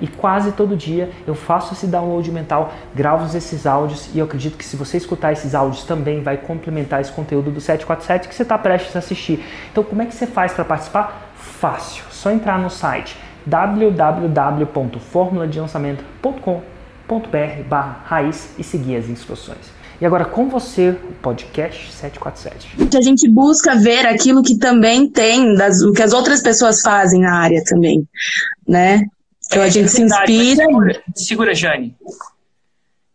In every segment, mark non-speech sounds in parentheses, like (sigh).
E quase todo dia eu faço esse download mental, gravo esses áudios e eu acredito que se você escutar esses áudios também vai complementar esse conteúdo do 747 que você está prestes a assistir. Então, como é que você faz para participar? Fácil, só entrar no site www.formuladelançamento.com.br raiz e seguir as instruções. E agora com você, o podcast 747. A gente busca ver aquilo que também tem, das, o que as outras pessoas fazem na área também, né? Então é, a gente é se inspira. Segura, segura, Jane.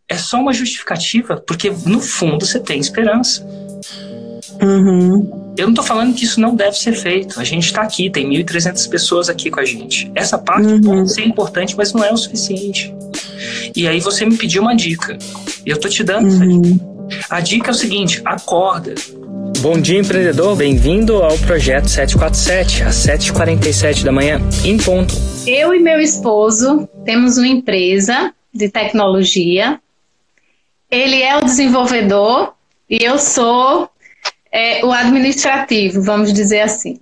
É só uma justificativa, porque no fundo você tem esperança. Uhum. Eu não estou falando que isso não deve ser feito. A gente está aqui, tem 1.300 pessoas aqui com a gente. Essa parte uhum. pode ser importante, mas não é o suficiente. E aí você me pediu uma dica. E eu tô te dando uhum. A dica é o seguinte: acorda. Bom dia, empreendedor. Bem-vindo ao projeto 747, às 7h47 da manhã, em ponto. Eu e meu esposo temos uma empresa de tecnologia. Ele é o desenvolvedor e eu sou é, o administrativo, vamos dizer assim.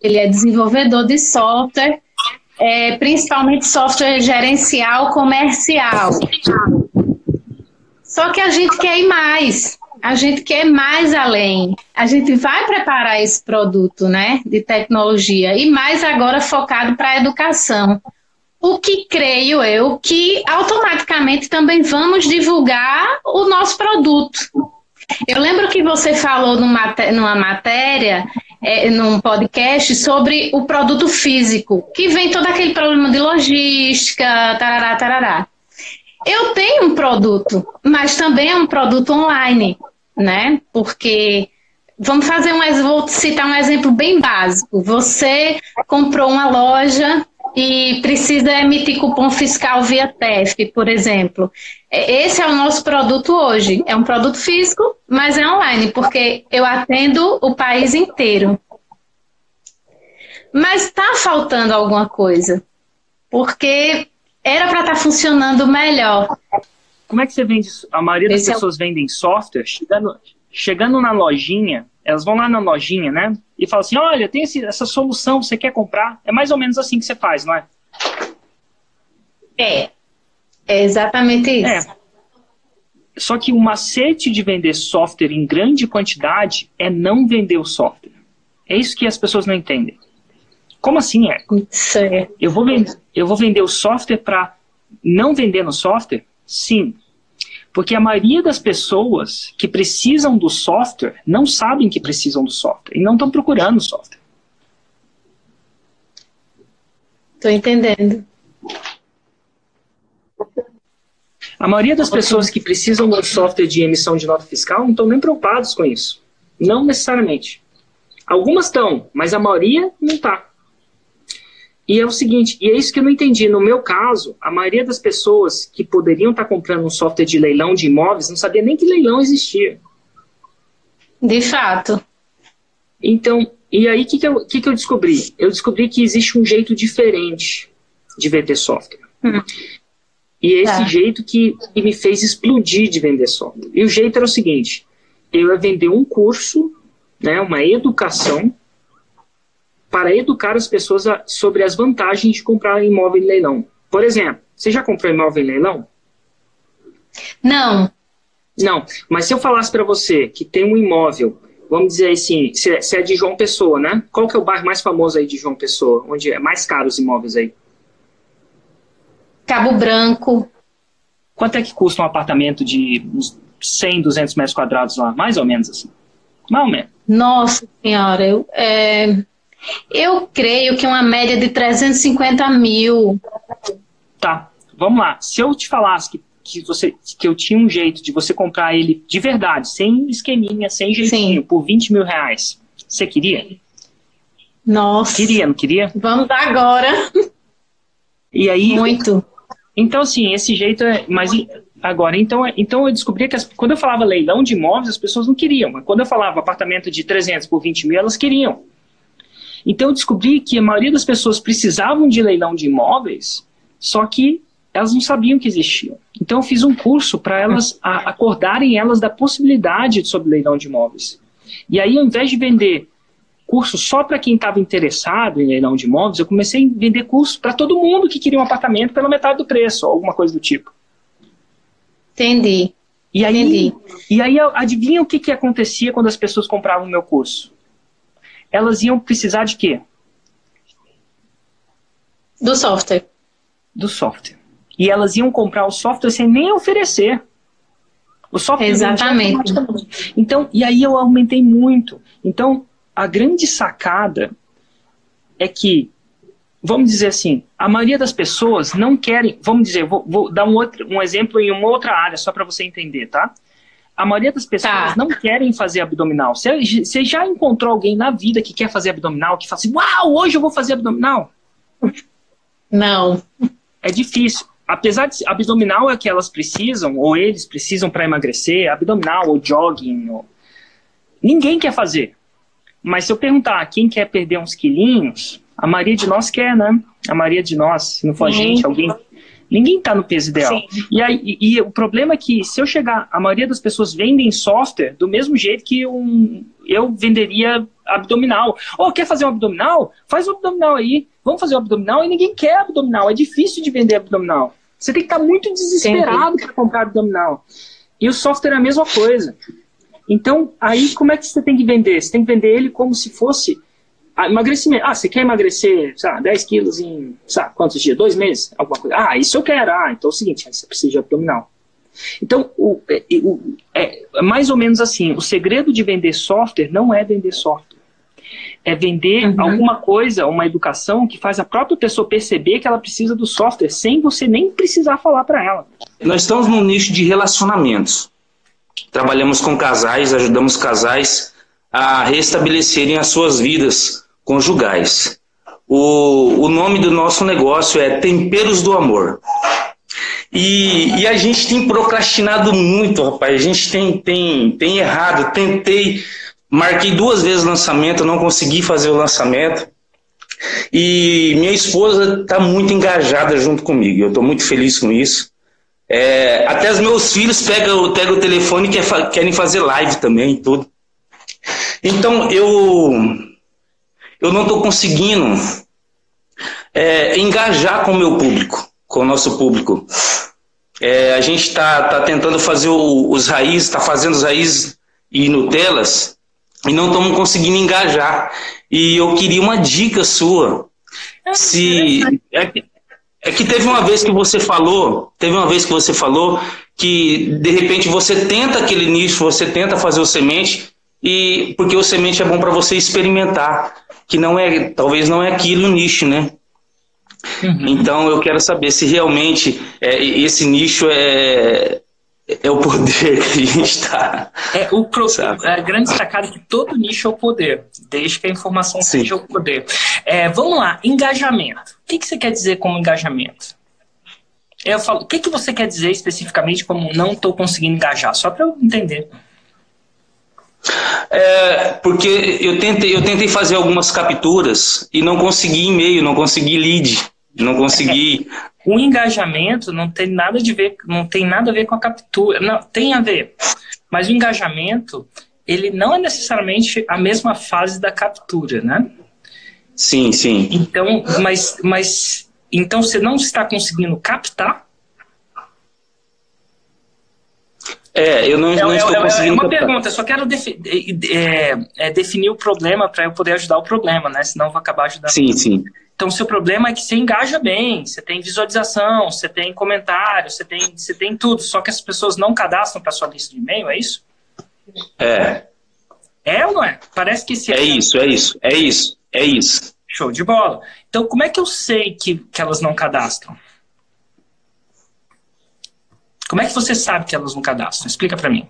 Ele é desenvolvedor de software, é, principalmente software gerencial comercial. Só que a gente quer ir mais, a gente quer mais além. A gente vai preparar esse produto, né, de tecnologia e mais agora focado para a educação. O que creio eu que automaticamente também vamos divulgar o nosso produto. Eu lembro que você falou numa, numa matéria, é, num podcast, sobre o produto físico, que vem todo aquele problema de logística, tarará, tarará. Eu tenho um produto, mas também é um produto online, né? Porque vamos fazer um vou citar um exemplo bem básico. Você comprou uma loja e precisa emitir cupom fiscal via TEF, por exemplo. Esse é o nosso produto hoje. É um produto físico, mas é online, porque eu atendo o país inteiro. Mas está faltando alguma coisa. Porque era para estar tá funcionando melhor. Como é que você vende? A maioria das Esse pessoas é... vendem software, chegando, chegando na lojinha, elas vão lá na lojinha, né? E falam assim: olha, tem esse, essa solução, você quer comprar? É mais ou menos assim que você faz, não é? É. É exatamente isso. É. Só que o macete de vender software em grande quantidade é não vender o software. É isso que as pessoas não entendem. Como assim é? Certo. Eu vou, vender, eu vou vender o software para não vender no software? Sim. Porque a maioria das pessoas que precisam do software não sabem que precisam do software e não estão procurando o software. Estou entendendo. A maioria das pessoas que precisam do software de emissão de nota fiscal não estão nem preocupados com isso. Não necessariamente. Algumas estão, mas a maioria não está. E é o seguinte, e é isso que eu não entendi. No meu caso, a maioria das pessoas que poderiam estar comprando um software de leilão de imóveis não sabia nem que leilão existia. De fato. Então, e aí o que, que, eu, que, que eu descobri? Eu descobri que existe um jeito diferente de vender software. Hum. E é esse tá. jeito que, que me fez explodir de vender software. E o jeito era o seguinte: eu ia vender um curso, né, uma educação para educar as pessoas a, sobre as vantagens de comprar imóvel em leilão. Por exemplo, você já comprou imóvel em leilão? Não. Não, mas se eu falasse para você que tem um imóvel, vamos dizer assim, é, é de João Pessoa, né? Qual que é o bairro mais famoso aí de João Pessoa, onde é mais caro os imóveis aí? Cabo Branco. Quanto é que custa um apartamento de uns 100, 200 metros quadrados lá? Mais ou menos assim. Mais ou menos. Nossa senhora, eu, é, eu creio que uma média de 350 mil. Tá, vamos lá. Se eu te falasse que, que, você, que eu tinha um jeito de você comprar ele de verdade, sem esqueminha, sem jeitinho, Sim. por 20 mil reais, você queria? Nossa. Queria, não queria? Vamos dar agora. E aí. Muito. Então, assim, esse jeito é. Mas Agora, então, então eu descobri que as, quando eu falava leilão de imóveis, as pessoas não queriam. Mas quando eu falava apartamento de 300 por 20 mil, elas queriam. Então eu descobri que a maioria das pessoas precisavam de leilão de imóveis, só que elas não sabiam que existiam. Então eu fiz um curso para elas a, acordarem elas da possibilidade sobre leilão de imóveis. E aí, ao invés de vender curso só para quem estava interessado em leilão de imóveis, eu comecei a vender curso para todo mundo que queria um apartamento pela metade do preço, ou alguma coisa do tipo. Entendi. E aí, Entendi. E aí adivinha o que, que acontecia quando as pessoas compravam o meu curso? Elas iam precisar de quê? Do software. Do software. E elas iam comprar o software sem nem oferecer. O software Exatamente. Então, e aí eu aumentei muito. Então, a grande sacada é que, vamos dizer assim, a maioria das pessoas não querem, vamos dizer, vou, vou dar um, outro, um exemplo em uma outra área, só para você entender, tá? A maioria das pessoas Tá. não querem fazer abdominal. Você, já encontrou alguém na vida que quer fazer abdominal, que fala assim, uau, hoje eu vou fazer abdominal? Não. É difícil. Apesar de abdominal é o que elas precisam, ou eles precisam para emagrecer, abdominal ou jogging, ou... ninguém quer fazer. Mas se eu perguntar quem quer perder uns quilinhos, a maioria de nós quer, né? A maioria de nós, se não for a gente, alguém. Ninguém está no peso ideal. Sim. E, aí, e, e o problema é que se eu chegar, a maioria das pessoas vendem software do mesmo jeito que um, eu venderia abdominal. Ou quer fazer um abdominal? Faz um abdominal aí. Vamos fazer um abdominal e ninguém quer abdominal. É difícil de vender abdominal. Você tem que estar muito desesperado para comprar abdominal. E o software é a mesma coisa. Então, aí como é que você tem que vender? Você tem que vender ele como se fosse ah, emagrecimento. Ah, você quer emagrecer, sei lá, 10 quilos em, sei lá, quantos dias? Dois meses? Alguma coisa. Ah, isso eu quero. Ah, então é o seguinte, aí você precisa de abdominal. Então, o, é, o- é mais ou menos assim, o segredo de vender software não é vender software. É vender Uhum. alguma coisa, uma educação que faz a própria pessoa perceber que ela precisa do software, sem você nem precisar falar para ela. Nós estamos num nicho de relacionamentos. Trabalhamos com casais, ajudamos casais a restabelecerem as suas vidas conjugais. O, o nome do nosso negócio é Temperos do Amor. E, e a gente tem procrastinado muito, rapaz. A gente tem, tem, tem errado. Tentei, marquei duas vezes o lançamento, não consegui fazer o lançamento. E minha esposa está muito engajada junto comigo. Eu estou muito feliz com isso. É, até os meus filhos pegam, pegam o telefone e querem fazer live também, tudo. Então eu eu não estou conseguindo é, engajar com o meu público, com o nosso público. É, a gente está tá tentando fazer o- os raízes, está fazendo os raízes e Nutelas e não estamos conseguindo engajar. E eu queria uma dica sua. Se é que, é que teve uma vez que você falou, teve uma vez que você falou que de repente você tenta aquele nicho, você tenta fazer o semente e porque o semente é bom para você experimentar, que não é, talvez não é aquilo o nicho, né? Então eu quero saber se realmente é, esse nicho é é o poder que a gente está. É, o a grande sacada é que todo nicho é o poder, desde que a informação Sim. seja o poder. É, vamos lá, engajamento. O que, que você quer dizer como engajamento? Eu falo, o que, que você quer dizer especificamente como não estou conseguindo engajar? Só para eu entender. É, porque eu tentei, eu tentei fazer algumas capturas e não consegui e-mail, não consegui lead, não consegui. (laughs) O engajamento não tem nada de ver, não tem nada a ver com a captura. Não, tem a ver. Mas o engajamento, ele não é necessariamente a mesma fase da captura, né? Sim, sim. Então, mas, mas então você não está conseguindo captar? É, eu não, não É, estou é- é conseguindo. uma captar. pergunta, eu só quero defi- é, é, definir o problema para eu poder ajudar o problema, né? Senão eu vou acabar ajudando. Sim, sim. Então, o seu problema é que você engaja bem, você tem visualização, você tem comentário, você tem, você tem tudo, só que as pessoas não cadastram para sua lista de e-mail, é isso? É, É ou não é? Parece que esse é isso, é isso, é isso, é isso. Show de bola. Então, como é que eu sei que, que elas não cadastram? Como é que você sabe que elas não cadastram? Explica para mim.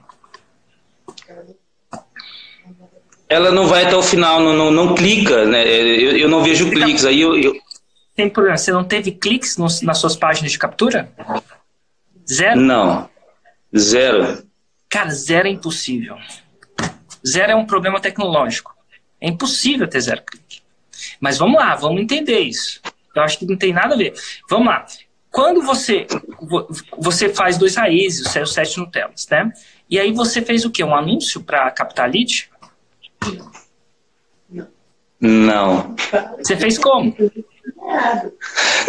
Ela não vai até o final, não, não, não clica, né? Eu, eu não vejo cliques. Aí eu, eu- Tem problema? Você não teve cliques nos- nas suas páginas de captura? Zero? não, Zero. Cara, zero é impossível. Zero é um problema tecnológico. É impossível ter zero clique. Mas vamos lá, vamos entender isso. Eu acho que não tem nada a ver. Vamos lá. Quando você você faz dois raízes, o sete Nutellas, né? E aí você fez o quê? Um anúncio para captar lead? Não. Você fez como?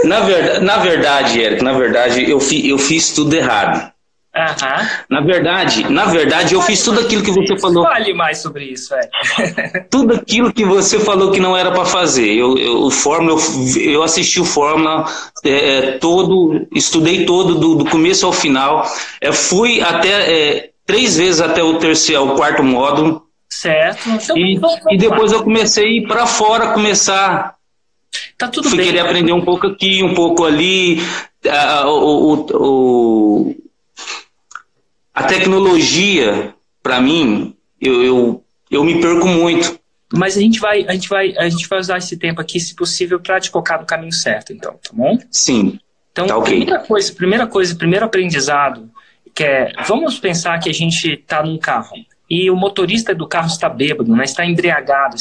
Na verdade, na verdade, Eric, na verdade, eu, fi, eu fiz tudo errado. Uhum. Na verdade, na verdade, eu fiz tudo aquilo que você falou. Fale mais sobre isso, é. (laughs) tudo aquilo que você falou que não era para fazer. Eu, eu, o Fórmula, eu, eu assisti o Fórmula é, é, todo, estudei todo do, do começo ao final. É, fui até é, três vezes até o terceiro, o quarto módulo. Certo. Então, e, e depois eu comecei a ir para fora, começar. Tá tudo fui bem. querer aprender um pouco aqui, um pouco ali. O, o, o a tecnologia, para mim, eu, eu, eu me perco muito. Mas a gente vai, a gente vai, a gente vai usar esse tempo aqui, se possível, para te colocar no caminho certo, então, tá bom? Sim. Então, tá okay. primeira coisa, primeira coisa, primeiro aprendizado, que é, vamos pensar que a gente está num carro e o motorista do carro está bêbado, né? Está embriagado,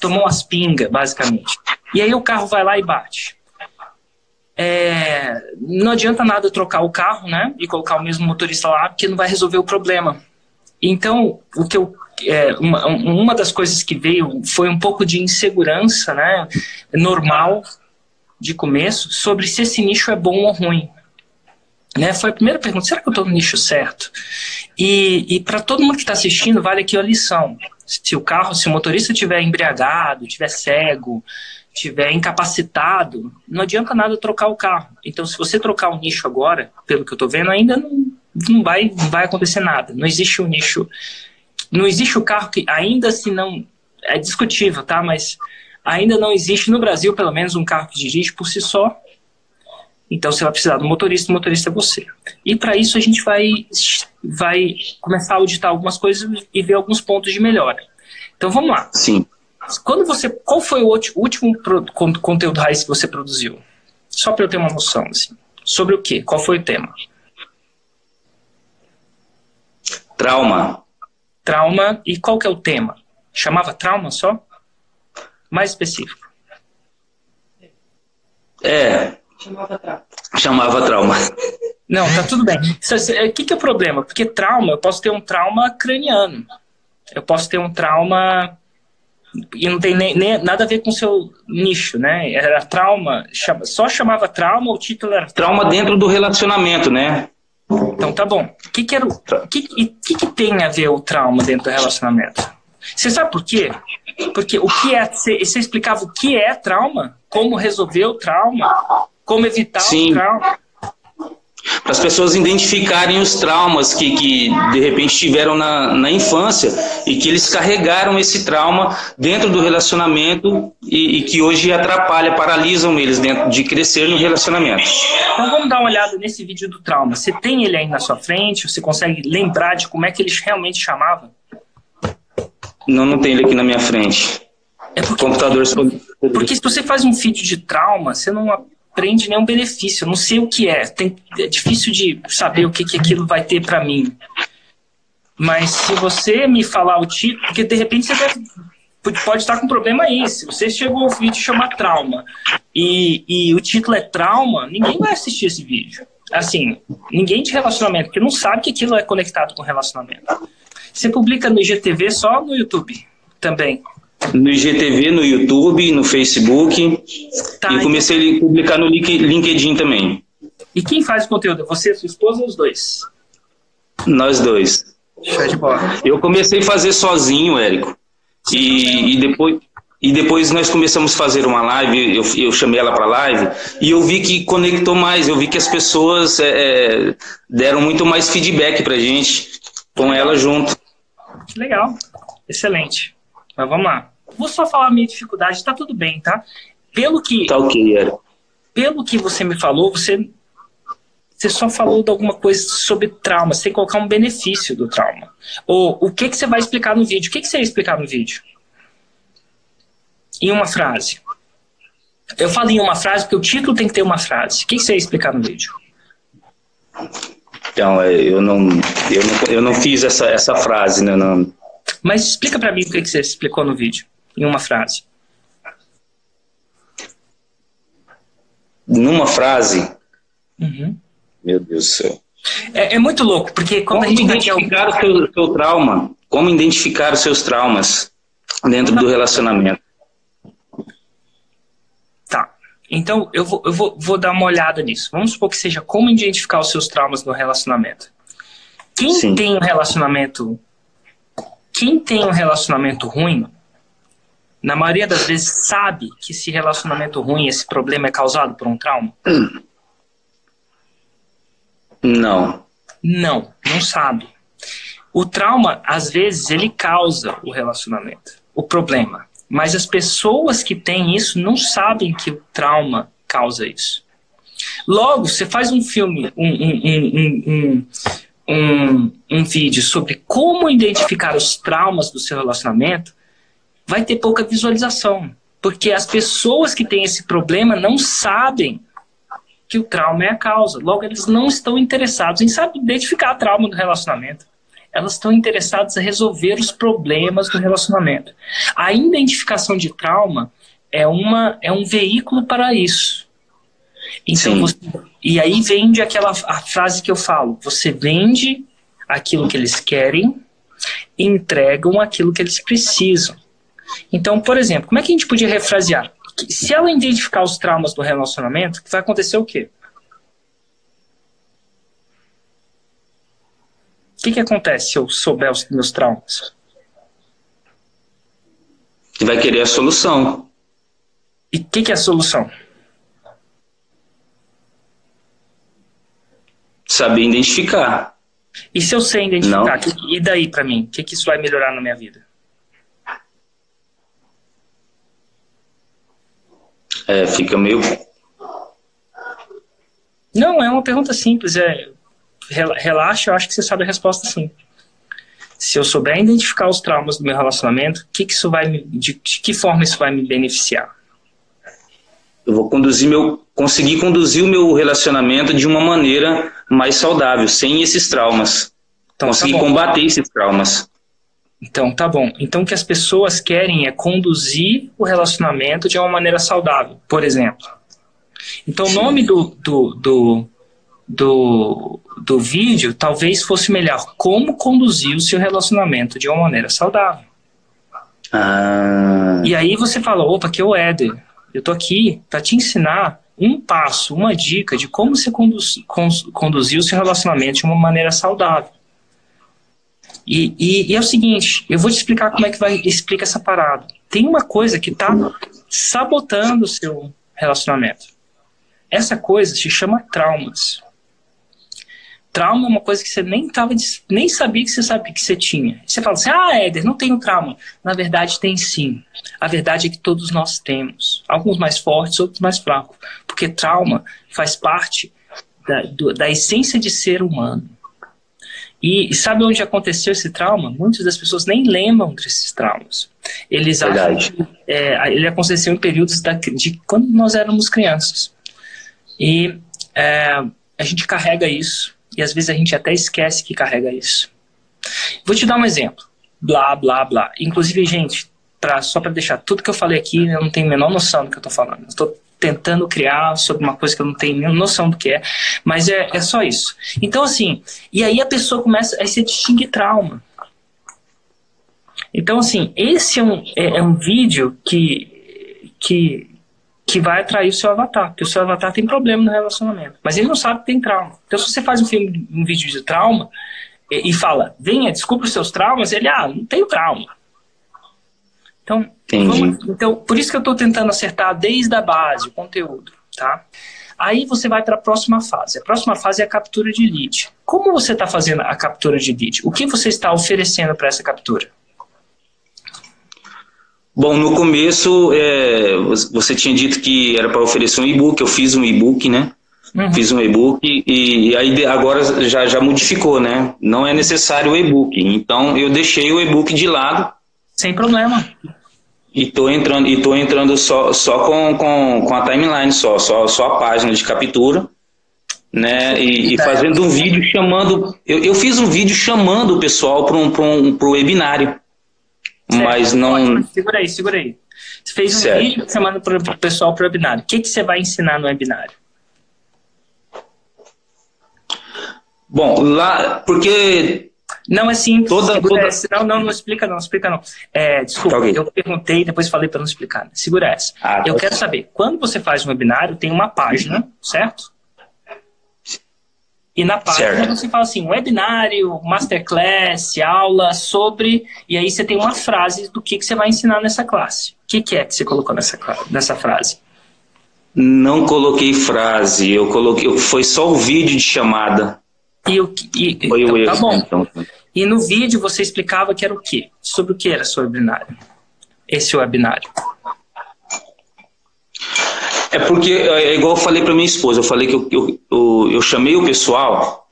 tomou umas pingas, basicamente. E aí o carro vai lá e bate é, não adianta nada trocar o carro, né, e colocar o mesmo motorista lá, porque não vai resolver o problema. Então, o que eu, é, uma, uma das coisas que veio foi um pouco de insegurança, né, normal de começo, sobre se esse nicho é bom ou ruim. Né, foi a primeira pergunta: será que eu estou no nicho certo? E, e para todo mundo que está assistindo, vale aqui a lição: se o carro, se o motorista estiver embriagado, estiver cego, tiver incapacitado, não adianta nada trocar o carro. Então, se você trocar o nicho agora, pelo que eu estou vendo, ainda não, não, vai, não vai acontecer nada. Não existe um nicho. Não existe o carro que, ainda se não. É discutível, tá? Mas ainda não existe no Brasil, pelo menos, um carro que dirige por si só. Então, você vai precisar do motorista, o motorista é você. E para isso, a gente vai, vai começar a auditar algumas coisas e ver alguns pontos de melhora. Então, vamos lá. Sim. Quando você, qual foi o último conteúdo raiz que você produziu? Só para eu ter uma noção, assim. Sobre o quê? Qual foi o tema? Trauma. Trauma. E qual que é o tema? Chamava trauma só? Mais específico. É. Chamava trauma. Chamava trauma. Não, tá tudo bem. (laughs) O que, que é o problema? Porque trauma, eu posso ter um trauma craniano. Eu posso ter um trauma e não tem nem, nem, nada a ver com o seu nicho, né? Era trauma, chama, só chamava trauma, o título era trauma dentro do relacionamento, né? Então tá bom. O que que, era, o, que, que, que tem a ver o trauma dentro do relacionamento? Você sabe por quê? Porque o que é você, você explicava o que é trauma, como resolver o trauma, como evitar Sim. o trauma para as pessoas identificarem os traumas que, que de repente tiveram na, na infância e que eles carregaram esse trauma dentro do relacionamento e, e, que hoje atrapalha, paralisam eles dentro de crescer no relacionamento. Então vamos dar uma olhada nesse vídeo do trauma. Você tem ele aí na sua frente? Você consegue lembrar de como é que eles realmente chamavam? Não, não tem ele aqui na minha frente. É porque, computador porque se você faz um vídeo de trauma, você não prende nenhum benefício. Eu não sei o que é. Tem, é difícil de saber o que, que aquilo vai ter para mim. Mas se você me falar o título, porque de repente você deve, pode estar com problema aí. Se você chegou ao vídeo chama trauma e, e o título é trauma, ninguém vai assistir esse vídeo. Assim, ninguém de relacionamento, porque não sabe que aquilo é conectado com relacionamento. Você publica no IGTV só no YouTube também no IGTV, no YouTube, no Facebook. Tá, e comecei então... a publicar no LinkedIn também. E quem faz o conteúdo? Você, sua esposa ou os dois? Nós dois. Show de bola. Eu comecei a fazer sozinho, Érico. E, e, depois, e depois nós começamos a fazer uma live, eu, eu chamei ela para live, e eu vi que conectou mais, eu vi que as pessoas é, é deram muito mais feedback pra gente com ela junto. Legal, excelente. Mas vamos lá. Vou só falar a minha dificuldade, tá tudo bem, tá? Pelo que. Tá ok, era. Pelo que você me falou, você. Você só falou de alguma coisa sobre trauma, sem colocar um benefício do trauma. Ou o que, que você vai explicar no vídeo? O que, que você ia explicar no vídeo? Em uma frase. Eu falei em uma frase porque o título tem que ter uma frase. O que, que você ia explicar no vídeo? Então, é, eu não. Eu não, eu não fiz essa, essa frase, né? Não. Mas explica para mim o que você explicou no vídeo, em uma frase. Numa frase? Uhum. Meu Deus do céu. É, é, muito louco, porque quando Como a gente identificar o seu, seu trauma? Como identificar os seus traumas dentro do relacionamento? Tá. Então, eu, vou, eu vou, vou dar uma olhada nisso. Vamos supor que seja como identificar os seus traumas no relacionamento. Quem Sim. tem um relacionamento. Quem tem um relacionamento ruim, na maioria das vezes sabe que esse relacionamento ruim, esse problema é causado por um trauma? Não. Não, não sabe. O trauma, às vezes, ele causa o relacionamento, o problema. Mas as pessoas que têm isso não sabem que o trauma causa isso. Logo, você faz um filme, um, um, um, um, um vídeo sobre como identificar os traumas do seu relacionamento, vai ter pouca visualização. Porque as pessoas que têm esse problema não sabem que o trauma é a causa. Logo, eles não estão interessados em saber identificar o trauma do relacionamento. Elas estão interessadas em resolver os problemas do relacionamento. A identificação de trauma é, uma, é um veículo para isso. Então, você, e aí vende aquela a frase que eu falo: você vende aquilo que eles querem, entregam aquilo que eles precisam. Então, por exemplo, como é que a gente podia refrasear? Se ela identificar os traumas do relacionamento, vai acontecer o quê? O que, que acontece se eu souber os meus traumas? Vai querer a solução. E o que, que é a solução? Saber identificar. E se eu sei identificar, que, e daí para mim? O que, que isso vai melhorar na minha vida? É, fica meio. Não, é uma pergunta simples. É, relaxa, eu acho que você sabe a resposta sim. Se eu souber identificar os traumas do meu relacionamento, que que isso vai me, de, de que forma isso vai me beneficiar? Eu vou conduzir meu, conseguir conduzir o meu relacionamento de uma maneira mais saudável, sem esses traumas. Então, tá conseguir tá combater esses traumas. Então, tá bom. Então, o que as pessoas querem é conduzir o relacionamento de uma maneira saudável, por exemplo. Então, Sim. o nome do, do, do, do, do vídeo talvez fosse melhor como conduzir o seu relacionamento de uma maneira saudável. Ah. E aí você fala, opa, que é o Éder. Eu tô aqui para te ensinar um passo, uma dica de como você conduz, conduzir o seu relacionamento de uma maneira saudável. E, e, e, é o seguinte, eu vou te explicar como é que vai explica essa parada. Tem uma coisa que está sabotando o seu relacionamento. Essa coisa se chama traumas. Trauma é uma coisa que você nem tava, nem sabia que você sabia que você tinha. Você fala assim: "Ah, Éder, não tenho trauma". Na verdade tem sim. A verdade é que todos nós temos, alguns mais fortes, outros mais fracos, porque trauma faz parte da, do, da essência de ser humano. E, sabe onde aconteceu esse trauma? Muitas das pessoas nem lembram desses traumas. Eles Verdade. acham que é, ele aconteceu em períodos da, de quando nós éramos crianças. E é, a gente carrega isso, e às vezes a gente até esquece que carrega isso. Vou te dar um exemplo. Blá, blá, blá. Inclusive, gente, pra, só para deixar tudo que eu falei aqui, eu não tenho a menor noção do que eu estou falando. Estou tentando criar sobre uma coisa que eu não tenho noção do que é, mas é, é só isso. Então, assim, e aí a pessoa começa a se distinguir trauma. Então, assim, esse é um, é, é um vídeo que, que, que vai atrair o seu avatar, porque o seu avatar tem problema no relacionamento, mas ele não sabe que tem trauma. Então, se você faz um filme, um vídeo de trauma e, e fala, venha, desculpa os seus traumas, ele, ah, não tenho trauma. Então, vamos, então, por isso que eu estou tentando acertar desde a base, o conteúdo, tá? Aí você vai para a próxima fase. A próxima fase é a captura de lead. Como você está fazendo a captura de lead? O que você está oferecendo para essa captura? Bom, no começo é, você tinha dito que era para oferecer um e-book. Eu fiz um e-book, né? Uhum. Fiz um e-book e, e, aí agora já, já modificou, né? Não é necessário o e-book. Então eu deixei o e-book de lado sem problema. E tô entrando, e tô entrando só, só com, com, com a timeline, só, só, só a página de captura. né? E, e fazendo um vídeo chamando. Eu, eu, fiz um vídeo chamando o pessoal para um, um pro webinário. Certo. Mas não. Ótimo. Segura aí, segura aí. Você fez um certo. vídeo chamando o pessoal para o webinário. O que, que você vai ensinar no webinário? Bom, lá, porque. Não é simples. Toda, toda... Essa. Não, não, não explica não, explica não. É, desculpa, okay. eu perguntei e depois falei para não explicar. Segura essa. Ah, eu tá. quero saber, quando você faz um webinário, tem uma página, certo? E na página certo. você fala assim, webinário, masterclass, aula sobre... E aí você tem uma frase do que, que você vai ensinar nessa classe. O que, que é que você colocou nessa, nessa frase? Não coloquei frase, eu coloquei... Foi só o vídeo de chamada. E, o, e, Foi então, o tá bom. Então. E no vídeo você explicava que era o quê? Sobre o que era seu webinário? Esse webinário. É porque, é, é igual eu falei para minha esposa, eu falei que eu, eu, eu, eu chamei o pessoal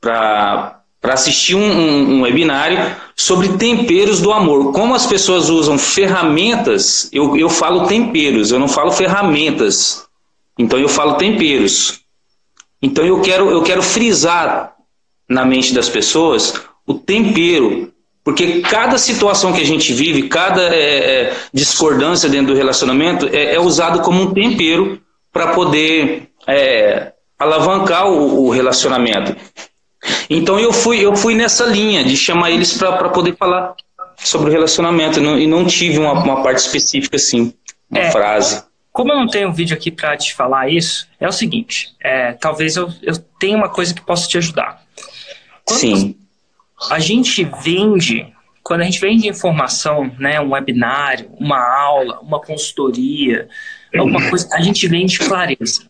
para assistir um, um, um, webinário sobre temperos do amor. Como as pessoas usam ferramentas, eu, eu falo temperos, eu não falo ferramentas. Então eu falo temperos. Então eu quero, eu quero frisar na mente das pessoas o tempero, porque cada situação que a gente vive, cada é, é, discordância dentro do relacionamento é, é usado como um tempero para poder é, alavancar o, o, relacionamento. Então eu fui, eu fui nessa linha de chamar eles para poder falar sobre o relacionamento e não, e não tive uma, uma, parte específica assim, uma é. frase. Como eu não tenho um vídeo aqui para te falar isso, é o seguinte: é, talvez eu, eu tenha uma coisa que possa te ajudar. Quando Sim. A gente vende, quando a gente vende informação, né, um webinário, uma aula, uma consultoria, alguma coisa, a gente vende clareza.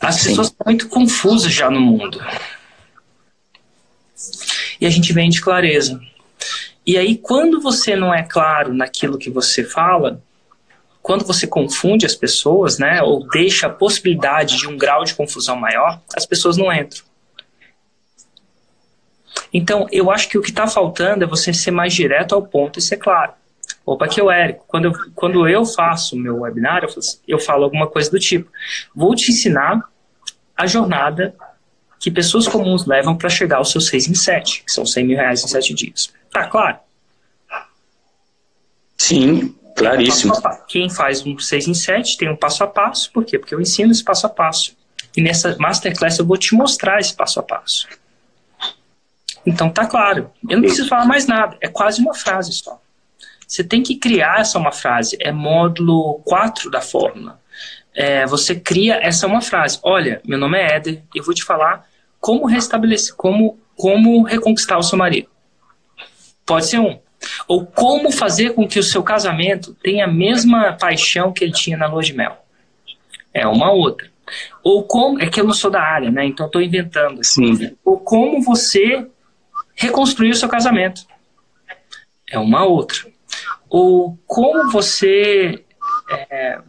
As Sim. pessoas estão muito confusas já no mundo. E a gente vende clareza. E aí, quando você não é claro naquilo que você fala, quando você confunde as pessoas, né, ou deixa a possibilidade de um grau de confusão maior, as pessoas não entram. Então, eu acho que o que está faltando é você ser mais direto ao ponto e ser claro. Opa, aqui é o Érico. Quando eu, quando eu faço meu webinar, eu falo, assim, eu falo alguma coisa do tipo: vou te ensinar a jornada que pessoas comuns levam para chegar aos seus 6 em 7, que são 100 mil reais em 7 dias. Tá claro? Sim, Claríssimo. Quem faz um 6 em 7 tem um passo a passo. Por quê? Porque eu ensino esse passo a passo. E nessa masterclass eu vou te mostrar esse passo a passo. Então tá claro. Eu não preciso falar mais nada. É quase uma frase só. Você tem que criar essa uma frase. É módulo 4 da fórmula. É, você cria essa uma frase. Olha, meu nome é Éder eu vou te falar como restabelecer, como, como reconquistar o seu marido. Pode ser um. Ou como fazer com que o seu casamento tenha a mesma paixão que ele tinha na lua de mel. É uma outra. Ou como. É que eu não sou da área, né? Então estou inventando. Sim. Ou como você reconstruir o seu casamento. É uma outra. Ou como você. É,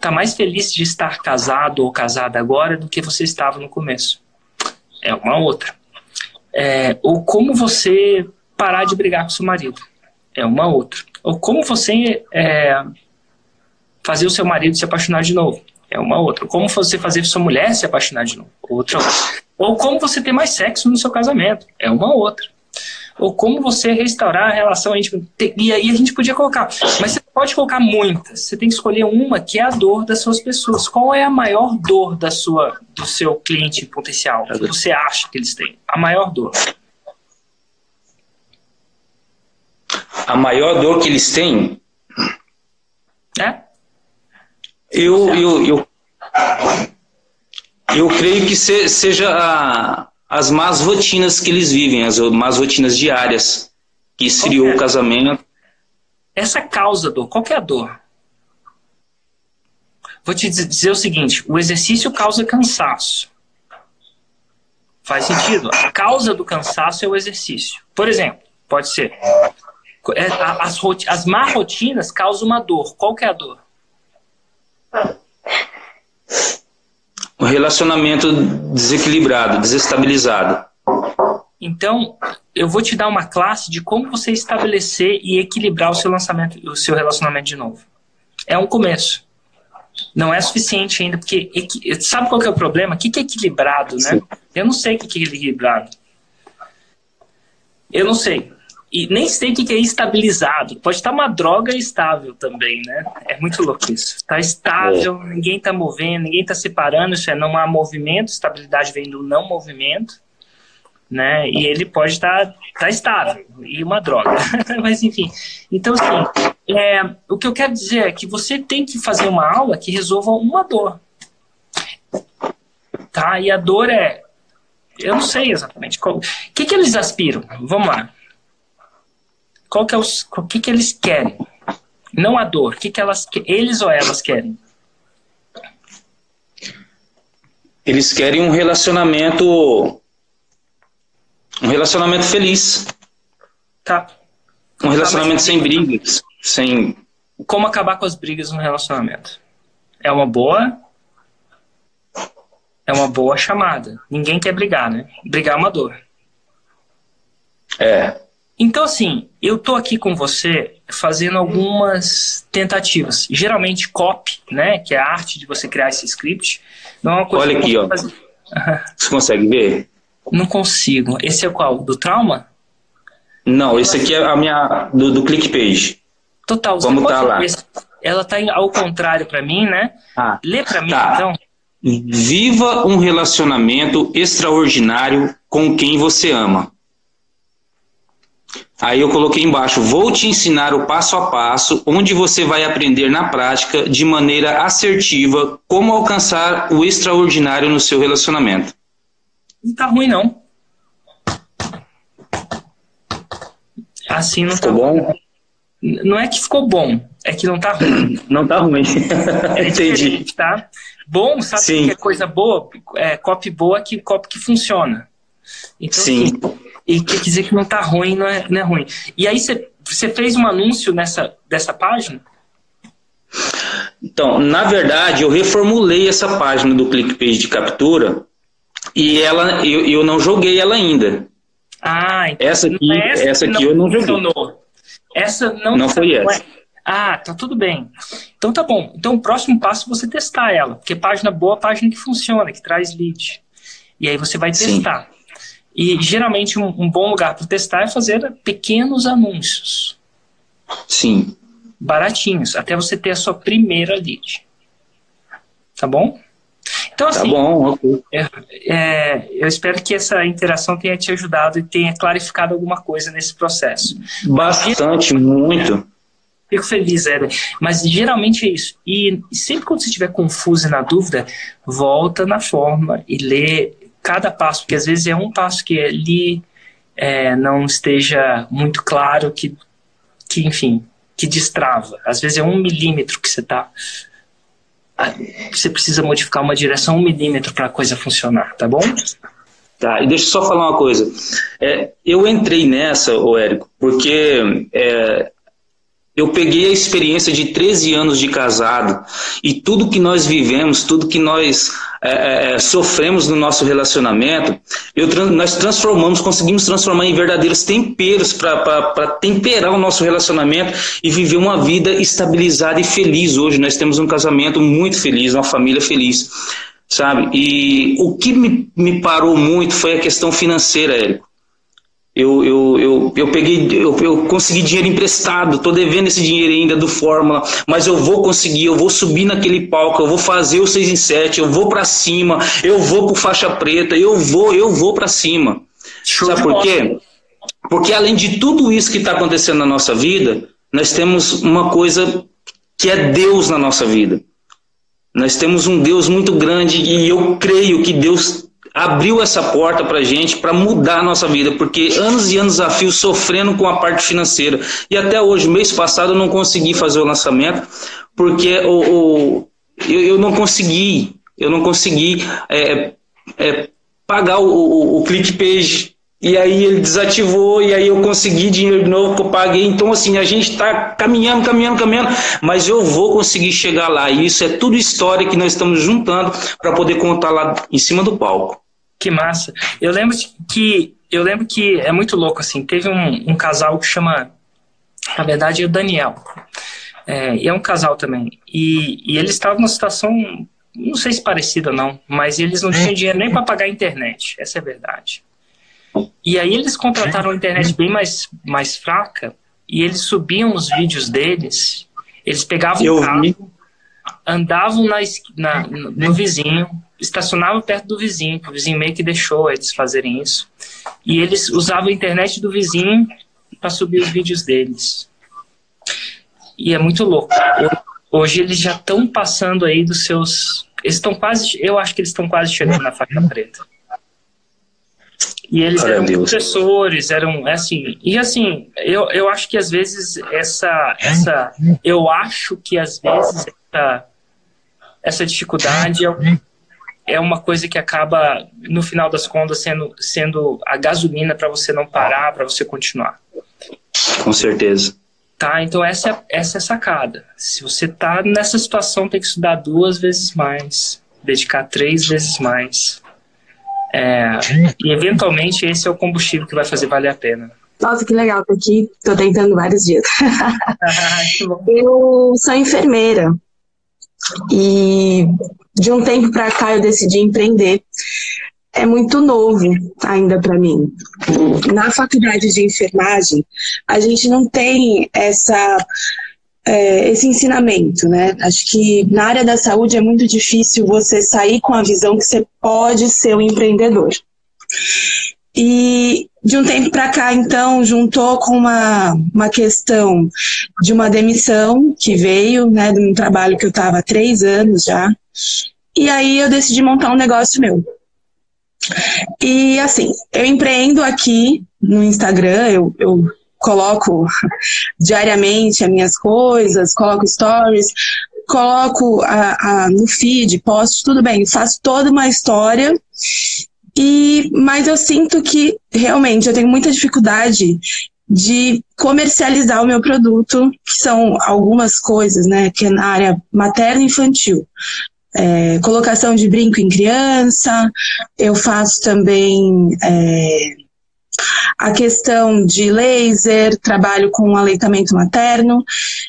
tá mais feliz de estar casado ou casada agora do que você estava no começo. É uma outra. É, ou como você parar de brigar com seu marido. É uma outra. Ou como você é, fazer o seu marido se apaixonar de novo. É uma outra. Ou como você fazer sua mulher se apaixonar de novo. Outra. Ou como você ter mais sexo no seu casamento. É uma outra ou como você restaurar a relação íntima. E aí a gente podia colocar, mas você pode colocar muitas. Você tem que escolher uma que é a dor das suas pessoas. Qual é a maior dor da sua, do seu cliente potencial? Que você acha que eles têm? A maior dor. A maior dor que eles têm? É? Eu, eu, eu, eu creio que se, seja a, as más rotinas que eles vivem, as más rotinas diárias que esfriou é? o casamento. Essa causa dor, qual é a dor? Vou te dizer o seguinte: o exercício causa cansaço. Faz sentido? A causa do cansaço é o exercício. Por exemplo, pode ser. É, as, as má rotinas causam uma dor. Qual que é a dor? (laughs) um relacionamento desequilibrado, desestabilizado. Então, eu vou te dar uma classe de como você estabelecer e equilibrar o seu lançamento, o seu relacionamento de novo. É um começo. Não é suficiente ainda, porque sabe qual que é o problema? O que, que é equilibrado, né? Sim. Eu não sei o que, que é equilibrado. Eu não sei. E nem sei o que, é estabilizado. Pode estar uma droga estável também, né? É muito louco isso. Está estável, é. ninguém está movendo, ninguém está separando, isso é não há movimento, estabilidade vem do não movimento né? E ele pode estar tá, tá estável e uma droga. (laughs) Mas enfim. Então, assim, é, o que eu quero dizer é que você tem que fazer uma aula que resolva uma dor. Tá? E a dor é. Eu não sei exatamente. O que, que eles aspiram? Vamos lá. Qual que é os, o que, que eles querem? Não a dor. O que, que elas, eles ou elas querem? Eles querem um relacionamento um relacionamento feliz. Tá. Um relacionamento tá, sem brigas, sem. Como acabar com as brigas no relacionamento? É uma boa. É uma boa chamada. Ninguém quer brigar, né? Brigar é uma dor. É. Então, assim, eu tô aqui com você fazendo algumas tentativas. Geralmente, copy, né? Que é a arte de você criar esse script. Não é uma coisa Olha aqui, ó. Fazer... (laughs) Você consegue ver? Não consigo. Esse é qual? Do trauma? Não, esse aqui é a minha do, do ClickPage. Total. Vamos tá lá. Ela tá ao contrário para mim, né? Ah, Lê para mim, tá. então. Viva um relacionamento extraordinário com quem você ama. Aí eu coloquei embaixo: vou te ensinar o passo a passo, onde você vai aprender na prática, de maneira assertiva, como alcançar o extraordinário no seu relacionamento. Não tá ruim, não. Assim não ficou tá bom? Não é que ficou bom, é que não tá ruim. (laughs) Não tá ruim. É (laughs) Entendi. Tá? Bom, sabe Sim. que é coisa boa? É copy boa que copy que funciona. Então, Sim. Assim, e quer dizer que não tá ruim, não é, não é ruim. E aí você fez um anúncio nessa dessa página? Então, na verdade, eu reformulei essa página do ClickPage de captura e ela, eu, eu não joguei ela ainda. Ah, então essa aqui, é essa, essa aqui eu não funcionou. joguei. Essa não, não foi essa. É... Ah, tá tudo bem. Então tá bom. Então o próximo passo é você testar ela, porque página boa é página que funciona, que traz lead. E aí você vai testar. Sim. E geralmente um, um bom lugar para testar é fazer pequenos anúncios. Sim. Baratinhos, até você ter a sua primeira lead. Tá bom? Então, tá assim, tá bom, ok. É, é, eu espero que essa interação tenha te ajudado e tenha clarificado alguma coisa nesse processo. Bastante, Mas, muito. Fico feliz, Éder. Mas geralmente é isso. E sempre quando você estiver confuso e na dúvida, volta na forma e lê cada passo, porque às vezes é um passo que ali é, não esteja muito claro, que, que, enfim, que destrava. Às vezes é um milímetro que você está você precisa modificar uma direção um milímetro para a coisa funcionar, tá bom? Tá, e deixa eu só falar uma coisa. É, eu entrei nessa, ô Érico, porque é, eu peguei a experiência de 13 anos de casado e tudo que nós vivemos, tudo que nós é, é, é sofremos no nosso relacionamento, eu, nós transformamos, conseguimos transformar em verdadeiros temperos para temperar o nosso relacionamento e viver uma vida estabilizada e feliz. Hoje nós temos um casamento muito feliz, uma família feliz, sabe? E o que me, me parou muito foi a questão financeira, Érico. Eu, eu, eu, eu peguei, eu, eu consegui dinheiro emprestado, estou devendo esse dinheiro ainda do Fórmula, mas eu vou conseguir, eu vou subir naquele palco, eu vou fazer o 6 em 7, eu vou para cima, eu vou pro faixa preta, eu vou, eu vou para cima. Show Sabe por quê? Porque além de tudo isso que está acontecendo na nossa vida, nós temos uma coisa que é Deus na nossa vida. Nós temos um Deus muito grande e eu creio que Deus abriu essa porta para gente para mudar a nossa vida, porque anos e anos a fio sofrendo com a parte financeira. E até hoje, mês passado, eu não consegui fazer o lançamento, porque o, o eu, eu, não consegui, eu não consegui é, é, pagar o, o, o. E aí ele desativou, e aí eu consegui dinheiro de novo que eu paguei. Então, assim, a gente está caminhando, caminhando, caminhando, mas eu vou conseguir chegar lá. E isso é tudo história que nós estamos juntando para poder contar lá em cima do palco. Que massa. Eu lembro que eu lembro que é muito louco assim. Teve um, um casal que chama, na verdade, é o Daniel. É, e é um casal também. E, e eles estavam numa situação, não sei se parecida não, mas eles não tinham dinheiro nem para pagar a internet. Essa é a verdade. E aí eles contrataram uma internet bem mais, mais fraca e eles subiam os vídeos deles, eles pegavam o carro, andavam na, na, no vizinho, estacionavam perto do vizinho, o vizinho meio que deixou eles fazerem isso. E eles usavam a internet do vizinho para subir os vídeos deles. E é muito louco. Hoje eles já estão passando aí dos seus. Eles estão quase. Eu acho que eles estão quase chegando na faixa preta. E eles eram professores, eram assim. E assim, eu, eu acho que às vezes essa. essa eu acho que às vezes essa, essa dificuldade é, é uma coisa que acaba, no final das contas, sendo, sendo a gasolina para você não parar, para você continuar. Com certeza. Tá? Então essa é, essa é a sacada. Se você tá nessa situação, tem que estudar duas vezes mais, dedicar três vezes mais. É, e eventualmente esse é o combustível que vai fazer valer a pena. Nossa, que legal, tô aqui, tô tentando vários dias. (laughs) eu sou enfermeira e de um tempo para cá eu decidi empreender é muito novo ainda para mim. Na faculdade de enfermagem, a gente não tem essa é, esse ensinamento, né? Acho que na área da saúde é muito difícil você sair com a visão que você pode ser um empreendedor. E de um tempo para cá, então, juntou com uma, uma questão de uma demissão que veio, né, de um trabalho que eu estava há três anos já. E aí eu decidi montar um negócio meu. E assim, eu empreendo aqui no Instagram, eu, eu coloco (laughs) diariamente as minhas coisas, coloco stories, coloco a, a, no feed, posto, tudo bem, faço toda uma história. E, mas eu sinto que realmente eu tenho muita dificuldade de comercializar o meu produto, que são algumas coisas, né, que é na área materna infantil é, colocação de brinco em criança, eu faço também é, a questão de laser, trabalho com aleitamento materno,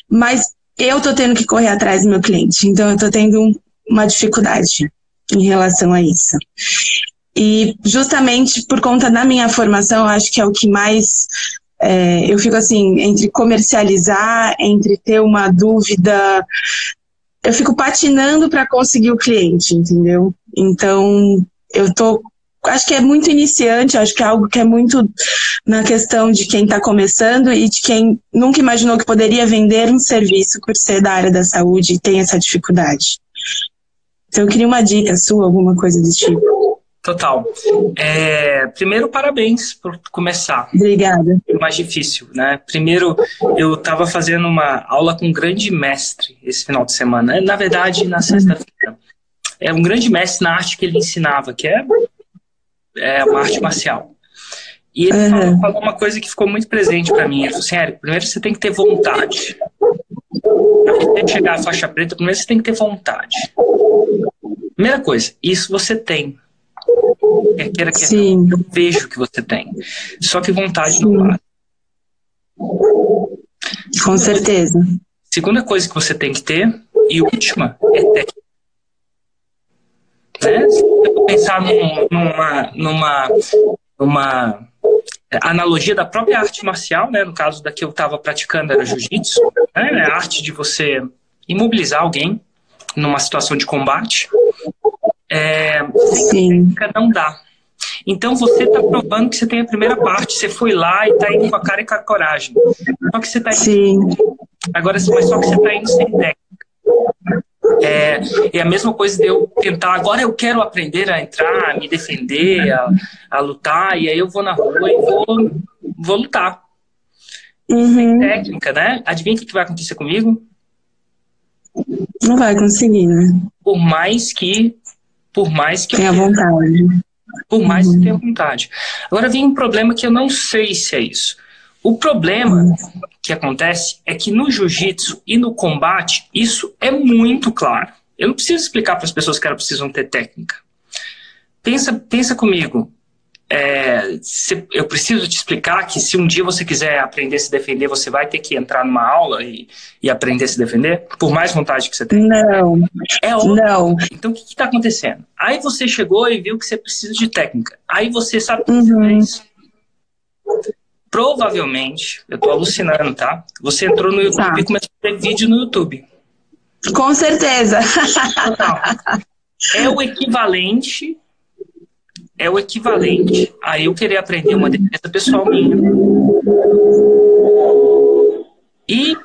mas eu tô tendo que correr atrás do meu cliente, então eu tô tendo um, uma dificuldade em relação a isso. E justamente por conta da minha formação, acho que é o que mais é, eu fico assim, entre comercializar, entre ter uma dúvida eu fico patinando para conseguir o cliente, entendeu? Então, eu tô acho que é muito iniciante, acho que é algo que é muito na questão de quem está começando e de quem nunca imaginou que poderia vender um serviço por ser da área da saúde e tem essa dificuldade. Então, eu queria uma dica sua, alguma coisa do tipo. Total. É, primeiro, parabéns por começar. Obrigada. É mais difícil, né? Primeiro, eu estava fazendo uma aula com um grande mestre esse final de semana. Na verdade, na sexta-feira. É um grande mestre na arte que ele ensinava, que é, é uma arte marcial. E ele uhum. falou, falou, uma coisa que ficou muito presente para mim. Ele falou assim, Érico, primeiro você tem que ter vontade. Para você chegar à faixa preta, primeiro você tem que ter vontade. Primeira coisa, isso você tem Quer queira que Sim. eu vejo que você tem. Só que vontade Sim. não para. Com certeza. segunda coisa que você tem que ter, e última, é técnica. Né? Se eu pensar num, numa, numa, numa analogia da própria arte marcial, né? no caso da que eu estava praticando era jiu-jitsu, né? a arte de você imobilizar alguém numa situação de combate. É, Sim. não dá. Então você está provando que você tem a primeira parte, você foi lá e está indo com a cara e com a coragem. Só que você está indo. Sim. Agora, mas só que você está indo sem técnica. É, é, a mesma coisa de eu tentar. Agora eu quero aprender a entrar, a me defender, a, a lutar, e aí eu vou na rua e vou, vou lutar. Uhum. Sem técnica, né? Adivinha o que vai acontecer comigo? Não vai conseguir, né? Por mais que por mais que tenha vontade. Por mais uhum. que tenha vontade. Agora vem um problema que eu não sei se é isso. O problema uhum. que acontece é que no jiu-jitsu e no combate, isso é muito claro. Eu não preciso explicar para as pessoas que elas precisam ter técnica. Pensa, pensa comigo. É, se, eu preciso te explicar que se um dia você quiser aprender a se defender, você vai ter que entrar numa aula e, e aprender a se defender? Por mais vontade que você tenha? Não. É óbvio. Não. Então o que está acontecendo? Aí você chegou e viu que você precisa de técnica. Aí você sabe uhum. fez? Provavelmente, eu estou alucinando, tá? Você entrou no YouTube tá. e começou a ver vídeo no YouTube. Com certeza. Total. É o equivalente é o equivalente a eu querer aprender uma defesa pessoal minha e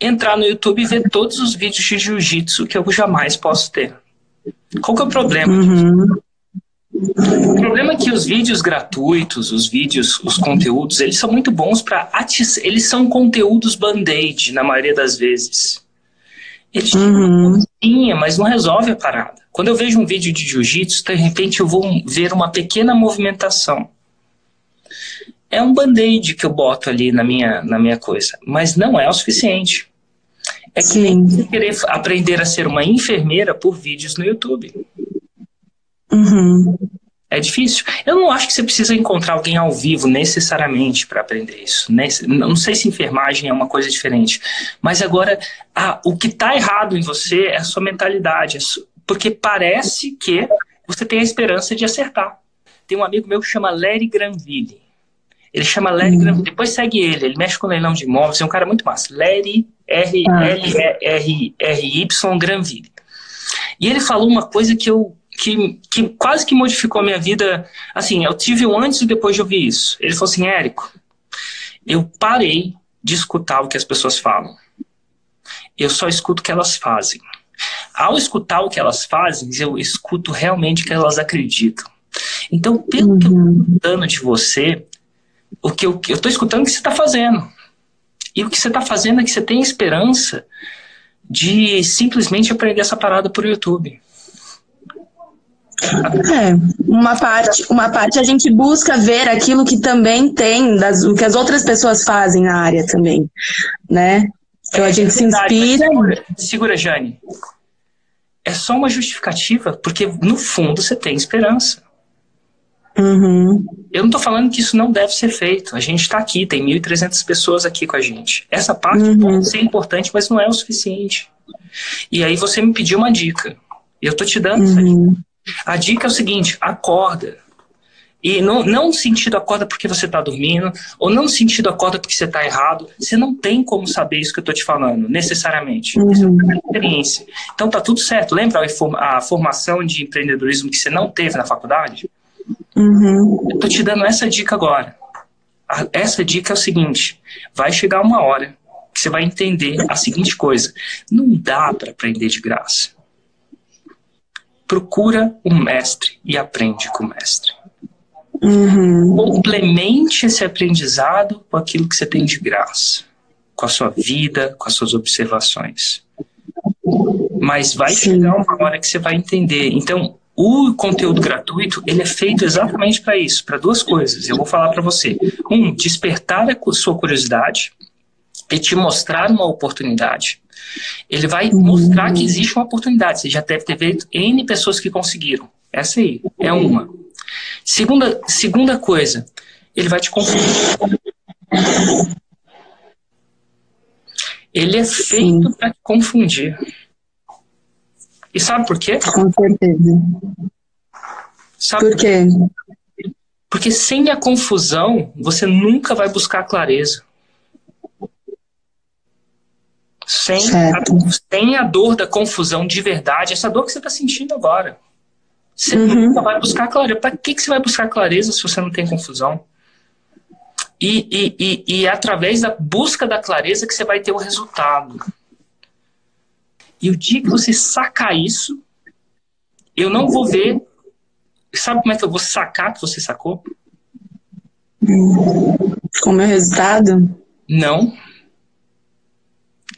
entrar no YouTube e ver todos os vídeos de jiu-jitsu que eu jamais posso ter. Qual que é o problema? Uhum. O problema é que os vídeos gratuitos, os vídeos, os conteúdos, eles são muito bons para eles são conteúdos band-aid na maioria das vezes. Eles uhum. mas não resolve a parada. Quando eu vejo um vídeo de jiu-jitsu, de repente eu vou ver uma pequena movimentação. É um band-aid que eu boto ali na minha, na minha coisa, mas não é o suficiente. É que nem querer aprender a ser uma enfermeira por vídeos no YouTube. Uhum. É difícil. Eu não acho que você precisa encontrar alguém ao vivo necessariamente para aprender isso. Não sei se enfermagem é uma coisa diferente. Mas agora, ah, o que está errado em você é a sua mentalidade. Porque parece que você tem a esperança de acertar. Tem um amigo meu que chama Larry Granville. Ele chama Larry uhum. Granville. Depois segue ele. Ele mexe com leilão de imóveis. É um cara muito massa. Larry R-L-R-Y Granville. E ele falou uma coisa que eu que, que quase que modificou a minha vida. Assim, eu tive um antes e depois de ouvir isso. Ele falou assim, Érico, eu parei de escutar o que as pessoas falam. Eu só escuto o que elas fazem. Ao escutar o que elas fazem, eu escuto realmente o que elas acreditam. Então, pelo uhum. que eu estou uhum. escutando de você, o que eu estou escutando o que você está fazendo. E o que você está fazendo é que você tem esperança de simplesmente aprender essa parada por YouTube. É, uma parte, uma parte a gente busca ver aquilo que também tem, das, o que as outras pessoas fazem na área também, né? Então a gente é verdade, se inspira. Segura, segura, Jane. É só uma justificativa, porque no fundo você tem esperança. Uhum. Eu não estou falando que isso não deve ser feito. A gente está aqui, tem 1.300 pessoas aqui com a gente. Essa parte uhum. pode ser importante, mas não é o suficiente. E aí você me pediu uma dica. Eu estou te dando uhum. essa dica. A dica é o seguinte: acorda. E não, não sentido acorda porque você está dormindo, ou não sentido acorda porque você está errado. Você não tem como saber isso que eu estou te falando, necessariamente. Uhum. Isso é uma experiência. Então tá tudo certo. Lembra a formação de empreendedorismo que você não teve na faculdade? Uhum. Eu estou te dando essa dica agora. Essa dica é o seguinte: vai chegar uma hora que você vai entender a seguinte coisa: não dá para aprender de graça procura o mestre e aprende com o mestre. Uhum. Complemente esse aprendizado com aquilo que você tem de graça, com a sua vida, com as suas observações. Mas vai Sim. chegar uma hora que você vai entender. Então, o conteúdo gratuito ele é feito exatamente para isso, para duas coisas. Eu vou falar para você: um, despertar a sua curiosidade e te mostrar uma oportunidade. Ele vai mostrar que existe uma oportunidade. Você já deve ter visto N pessoas que conseguiram. Essa aí é uma. Segunda, segunda coisa, ele vai te confundir. Ele é feito para te confundir. E sabe por quê? Com certeza. Sabe por quê? Porque sem a confusão, você nunca vai buscar clareza sem a, sem a dor da confusão de verdade, essa dor que você está sentindo agora. Você uhum. nunca vai buscar clareza. Para que, que você vai buscar clareza se você não tem confusão? E, e, e, e é através da busca da clareza que você vai ter o resultado. E o dia que você sacar isso, eu não vou ver. Sabe como é que eu vou sacar que você sacou? Com o meu resultado? Não.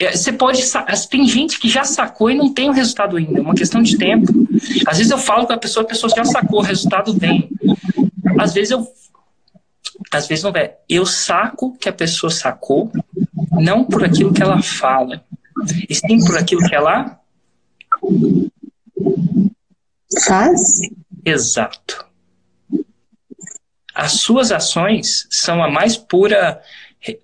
É, você pode. Tem gente que já sacou e não tem o resultado ainda, é uma questão de tempo. Às vezes eu falo com a pessoa, a pessoa já sacou, o resultado vem. Às vezes eu. Às vezes não é. Eu saco que a pessoa sacou, não por aquilo que ela fala, e sim por aquilo que ela. Faz? Exato. as suas ações são a mais pura,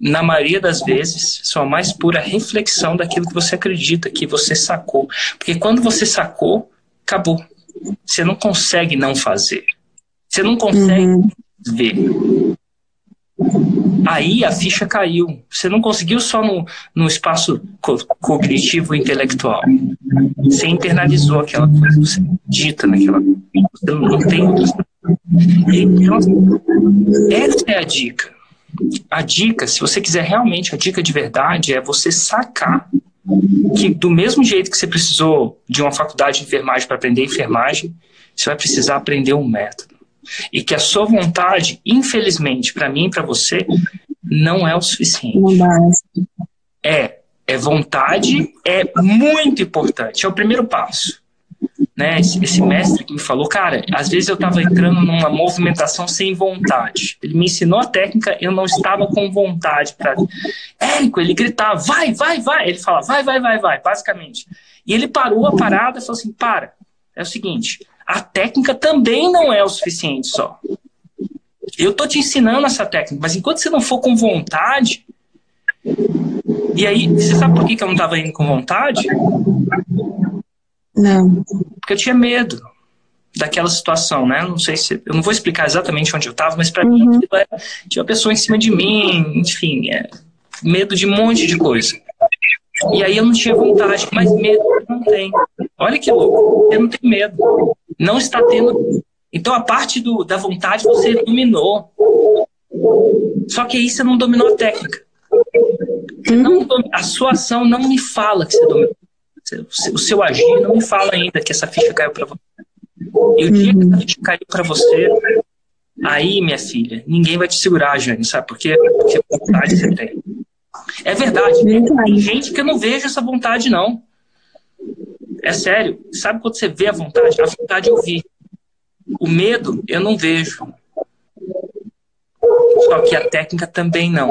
na maioria das vezes, são a mais pura reflexão daquilo que você acredita, que você sacou. Porque quando você sacou, acabou. Você não consegue não fazer. Você não consegue uhum. ver. Aí a ficha caiu. Você não conseguiu só no, no espaço co cognitivo intelectual. Você internalizou aquela coisa, você dita naquela coisa. Você não tem outras. Então, essa é a dica. A dica, se você quiser realmente, a dica de verdade é você sacar que do mesmo jeito que você precisou de uma faculdade de enfermagem para aprender enfermagem, você vai precisar aprender um método. E que a sua vontade, infelizmente, para mim e para você, não é o suficiente. É, é vontade, é muito importante. É o primeiro passo né, esse, mestre que me falou, cara, às vezes eu estava entrando numa movimentação sem vontade. Ele me ensinou a técnica, eu não estava com vontade para. Érico, ele gritava, vai, vai, vai. Ele fala, vai, vai, vai, vai, basicamente. E ele parou a parada e falou assim: para, é o seguinte, a técnica também não é o suficiente só. Eu tô te ensinando essa técnica, mas enquanto você não for com vontade. E aí, você sabe por que, que eu não estava indo com vontade? Não. Porque eu tinha medo daquela situação, né? Não sei se. Eu não vou explicar exatamente onde eu estava, mas para uhum. mim era, tinha uma pessoa em cima de mim, enfim, é, medo de um monte de coisa. E aí eu não tinha vontade, mas medo não tem. Olha que louco, eu não tenho medo. Não está tendo. Então a parte do, da vontade você dominou. Só que aí você não dominou a técnica. Não, a sua ação não me fala que você dominou. O seu agir não me fala ainda que essa ficha caiu para você. E o dia que essa ficha caiu para você, aí, minha filha, ninguém vai te segurar, Jane, sabe? Porque, porque vontade você tem. É verdade. Tem gente que eu não vejo essa vontade, não. É sério. Sabe quando você vê a vontade? A vontade eu vi. O medo eu não vejo. Só que a técnica também não.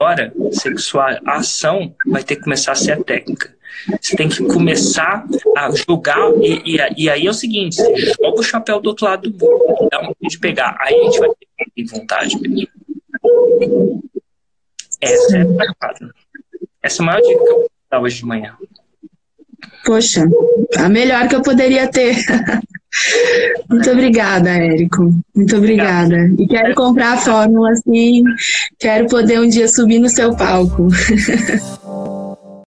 Agora, sexual, a ação vai ter que começar a ser a técnica. Você tem que começar a jogar, e, e, e, aí é o seguinte: você joga o chapéu do outro lado do mundo, dá um de pegar. Aí a gente vai ter vontade. Essa é a Essa é a maior dica que eu vou dar hoje de manhã. Poxa, a melhor que eu poderia ter. (laughs) Muito obrigada, Érico. Muito obrigada. E quero comprar a fórmula assim. Quero poder um dia subir no seu palco. (laughs)